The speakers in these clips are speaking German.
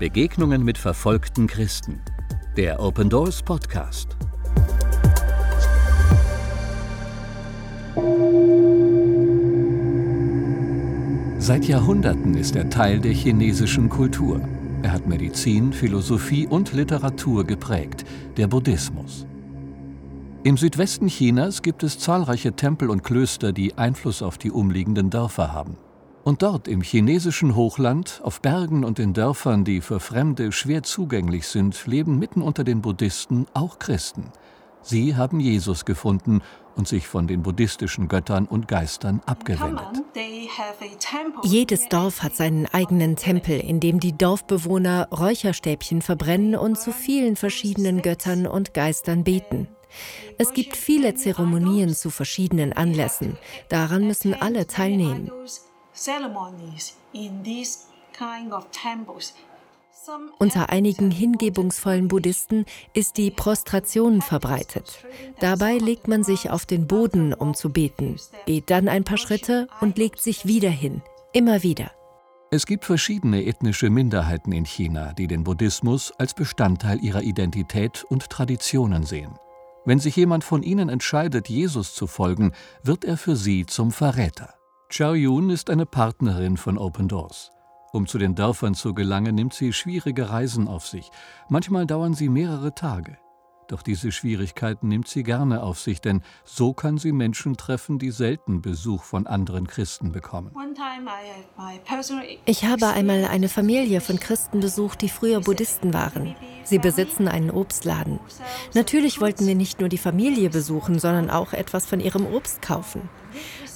Begegnungen mit verfolgten Christen. Der Open Doors Podcast. Seit Jahrhunderten ist er Teil der chinesischen Kultur. Er hat Medizin, Philosophie und Literatur geprägt, der Buddhismus. Im Südwesten Chinas gibt es zahlreiche Tempel und Klöster, die Einfluss auf die umliegenden Dörfer haben. Und dort im chinesischen Hochland, auf Bergen und in Dörfern, die für Fremde schwer zugänglich sind, leben mitten unter den Buddhisten auch Christen. Sie haben Jesus gefunden und sich von den buddhistischen Göttern und Geistern abgewendet. Jedes Dorf hat seinen eigenen Tempel, in dem die Dorfbewohner Räucherstäbchen verbrennen und zu vielen verschiedenen Göttern und Geistern beten. Es gibt viele Zeremonien zu verschiedenen Anlässen. Daran müssen alle teilnehmen. Unter einigen hingebungsvollen Buddhisten ist die Prostration verbreitet. Dabei legt man sich auf den Boden, um zu beten, geht dann ein paar Schritte und legt sich wieder hin, immer wieder. Es gibt verschiedene ethnische Minderheiten in China, die den Buddhismus als Bestandteil ihrer Identität und Traditionen sehen. Wenn sich jemand von ihnen entscheidet, Jesus zu folgen, wird er für sie zum Verräter. Chao Yun ist eine Partnerin von Open Doors. Um zu den Dörfern zu gelangen, nimmt sie schwierige Reisen auf sich. Manchmal dauern sie mehrere Tage. Doch diese Schwierigkeiten nimmt sie gerne auf sich, denn so kann sie Menschen treffen, die selten Besuch von anderen Christen bekommen. Ich habe einmal eine Familie von Christen besucht, die früher Buddhisten waren. Sie besitzen einen Obstladen. Natürlich wollten wir nicht nur die Familie besuchen, sondern auch etwas von ihrem Obst kaufen.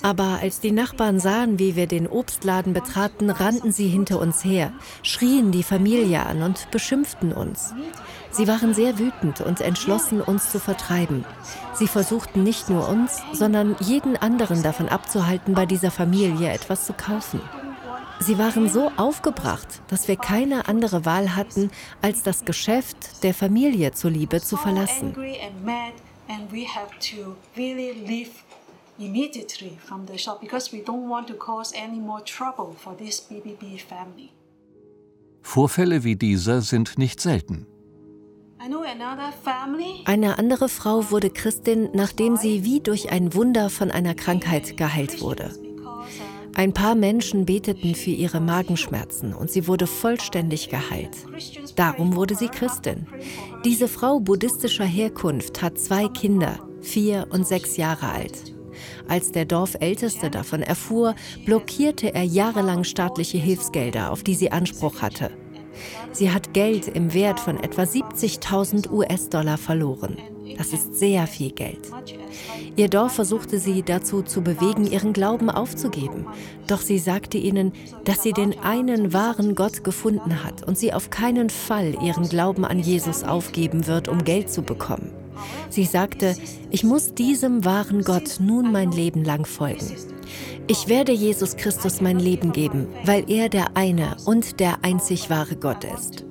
Aber als die Nachbarn sahen, wie wir den Obstladen betraten, rannten sie hinter uns her, schrien die Familie an und beschimpften uns. Sie waren sehr wütend und entschlossen, uns zu vertreiben. Sie versuchten nicht nur uns, sondern jeden anderen davon abzuhalten, bei dieser Familie etwas zu kaufen. Sie waren so aufgebracht, dass wir keine andere Wahl hatten, als das Geschäft der Familie zuliebe zu verlassen immediately from the shop because we don't want to cause any more trouble for this BBB family. Vorfälle wie dieser sind nicht selten. Eine andere Frau wurde Christin, nachdem sie wie durch ein Wunder von einer Krankheit geheilt wurde. Ein paar Menschen beteten für ihre Magenschmerzen und sie wurde vollständig geheilt. Darum wurde sie Christin. Diese Frau buddhistischer Herkunft hat zwei Kinder, vier und sechs Jahre alt. Als der Dorfälteste davon erfuhr, blockierte er jahrelang staatliche Hilfsgelder, auf die sie Anspruch hatte. Sie hat Geld im Wert von etwa 70.000 US-Dollar verloren. Das ist sehr viel Geld. Ihr Dorf versuchte sie dazu zu bewegen, ihren Glauben aufzugeben. Doch sie sagte ihnen, dass sie den einen wahren Gott gefunden hat und sie auf keinen Fall ihren Glauben an Jesus aufgeben wird, um Geld zu bekommen. Sie sagte, ich muss diesem wahren Gott nun mein Leben lang folgen. Ich werde Jesus Christus mein Leben geben, weil er der eine und der einzig wahre Gott ist.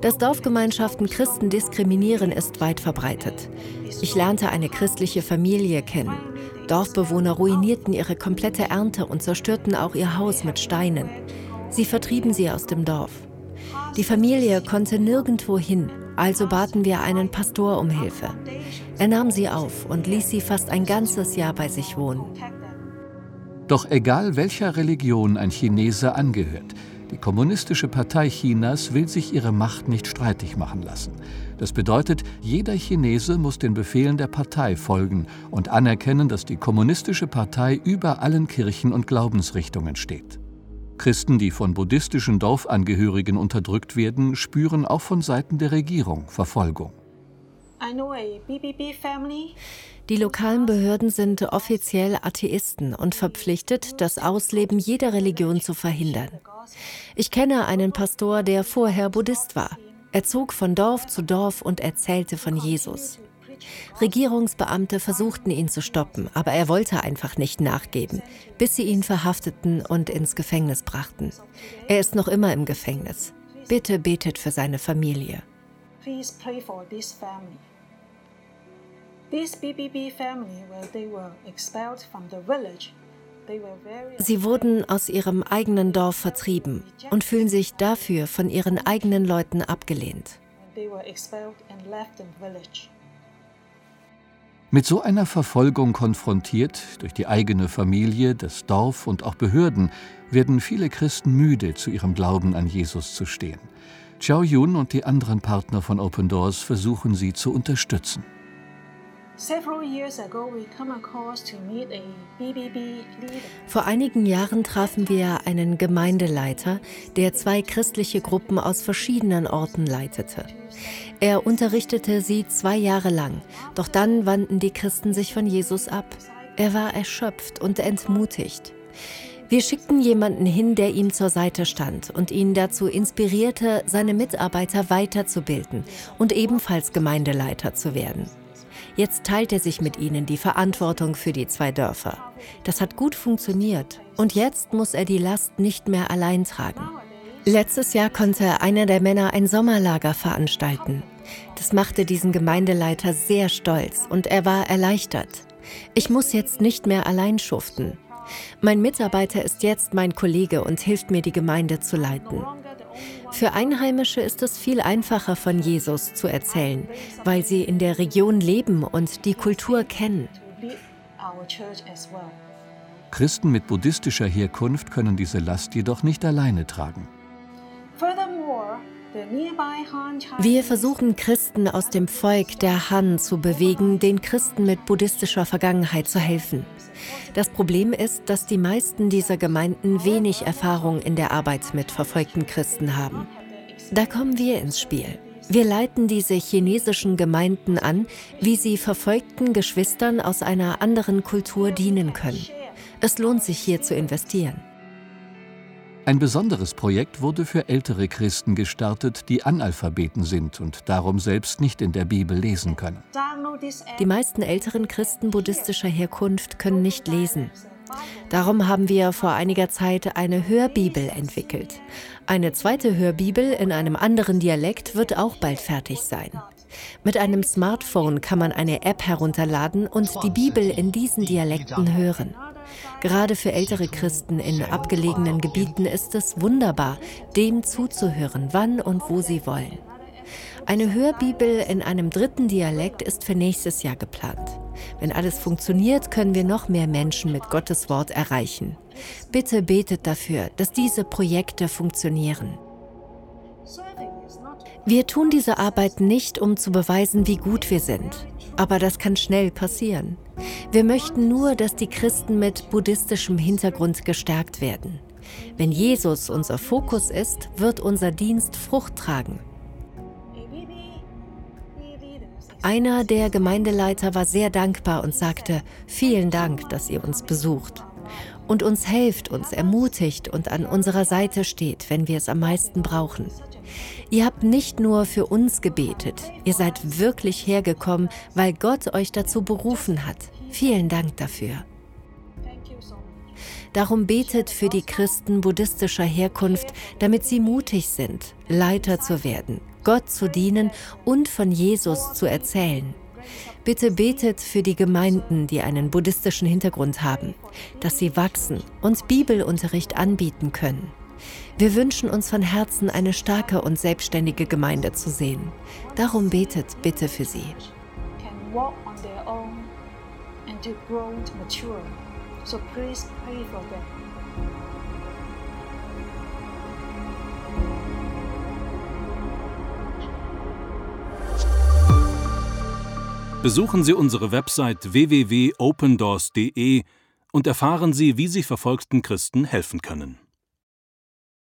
Dass Dorfgemeinschaften Christen diskriminieren, ist weit verbreitet. Ich lernte eine christliche Familie kennen. Dorfbewohner ruinierten ihre komplette Ernte und zerstörten auch ihr Haus mit Steinen. Sie vertrieben sie aus dem Dorf. Die Familie konnte nirgendwo hin, also baten wir einen Pastor um Hilfe. Er nahm sie auf und ließ sie fast ein ganzes Jahr bei sich wohnen. Doch egal welcher Religion ein Chinese angehört, die Kommunistische Partei Chinas will sich ihre Macht nicht streitig machen lassen. Das bedeutet, jeder Chinese muss den Befehlen der Partei folgen und anerkennen, dass die Kommunistische Partei über allen Kirchen und Glaubensrichtungen steht. Christen, die von buddhistischen Dorfangehörigen unterdrückt werden, spüren auch von Seiten der Regierung Verfolgung. Die lokalen Behörden sind offiziell Atheisten und verpflichtet, das Ausleben jeder Religion zu verhindern. Ich kenne einen Pastor, der vorher Buddhist war. Er zog von Dorf zu Dorf und erzählte von Jesus. Regierungsbeamte versuchten ihn zu stoppen, aber er wollte einfach nicht nachgeben, bis sie ihn verhafteten und ins Gefängnis brachten. Er ist noch immer im Gefängnis. Bitte betet für seine Familie. Sie wurden aus ihrem eigenen Dorf vertrieben und fühlen sich dafür von ihren eigenen Leuten abgelehnt. Mit so einer Verfolgung konfrontiert durch die eigene Familie, das Dorf und auch Behörden werden viele Christen müde, zu ihrem Glauben an Jesus zu stehen. Chow Yun und die anderen Partner von Open Doors versuchen sie zu unterstützen. Vor einigen Jahren trafen wir einen Gemeindeleiter, der zwei christliche Gruppen aus verschiedenen Orten leitete. Er unterrichtete sie zwei Jahre lang, doch dann wandten die Christen sich von Jesus ab. Er war erschöpft und entmutigt. Wir schickten jemanden hin, der ihm zur Seite stand und ihn dazu inspirierte, seine Mitarbeiter weiterzubilden und ebenfalls Gemeindeleiter zu werden. Jetzt teilt er sich mit ihnen die Verantwortung für die zwei Dörfer. Das hat gut funktioniert und jetzt muss er die Last nicht mehr allein tragen. Letztes Jahr konnte einer der Männer ein Sommerlager veranstalten. Das machte diesen Gemeindeleiter sehr stolz und er war erleichtert. Ich muss jetzt nicht mehr allein schuften. Mein Mitarbeiter ist jetzt mein Kollege und hilft mir, die Gemeinde zu leiten. Für Einheimische ist es viel einfacher, von Jesus zu erzählen, weil sie in der Region leben und die Kultur kennen. Christen mit buddhistischer Herkunft können diese Last jedoch nicht alleine tragen. Wir versuchen Christen aus dem Volk der Han zu bewegen, den Christen mit buddhistischer Vergangenheit zu helfen. Das Problem ist, dass die meisten dieser Gemeinden wenig Erfahrung in der Arbeit mit verfolgten Christen haben. Da kommen wir ins Spiel. Wir leiten diese chinesischen Gemeinden an, wie sie verfolgten Geschwistern aus einer anderen Kultur dienen können. Es lohnt sich hier zu investieren. Ein besonderes Projekt wurde für ältere Christen gestartet, die Analphabeten sind und darum selbst nicht in der Bibel lesen können. Die meisten älteren Christen buddhistischer Herkunft können nicht lesen. Darum haben wir vor einiger Zeit eine Hörbibel entwickelt. Eine zweite Hörbibel in einem anderen Dialekt wird auch bald fertig sein. Mit einem Smartphone kann man eine App herunterladen und die Bibel in diesen Dialekten hören. Gerade für ältere Christen in abgelegenen Gebieten ist es wunderbar, dem zuzuhören, wann und wo sie wollen. Eine Hörbibel in einem dritten Dialekt ist für nächstes Jahr geplant. Wenn alles funktioniert, können wir noch mehr Menschen mit Gottes Wort erreichen. Bitte betet dafür, dass diese Projekte funktionieren. Wir tun diese Arbeit nicht, um zu beweisen, wie gut wir sind. Aber das kann schnell passieren. Wir möchten nur, dass die Christen mit buddhistischem Hintergrund gestärkt werden. Wenn Jesus unser Fokus ist, wird unser Dienst Frucht tragen. Einer der Gemeindeleiter war sehr dankbar und sagte, vielen Dank, dass ihr uns besucht und uns helft, uns ermutigt und an unserer Seite steht, wenn wir es am meisten brauchen. Ihr habt nicht nur für uns gebetet, ihr seid wirklich hergekommen, weil Gott euch dazu berufen hat. Vielen Dank dafür. Darum betet für die Christen buddhistischer Herkunft, damit sie mutig sind, Leiter zu werden, Gott zu dienen und von Jesus zu erzählen. Bitte betet für die Gemeinden, die einen buddhistischen Hintergrund haben, dass sie wachsen und Bibelunterricht anbieten können. Wir wünschen uns von Herzen eine starke und selbstständige Gemeinde zu sehen. Darum betet bitte für sie. Besuchen Sie unsere Website www.opendoors.de und erfahren Sie, wie Sie verfolgten Christen helfen können.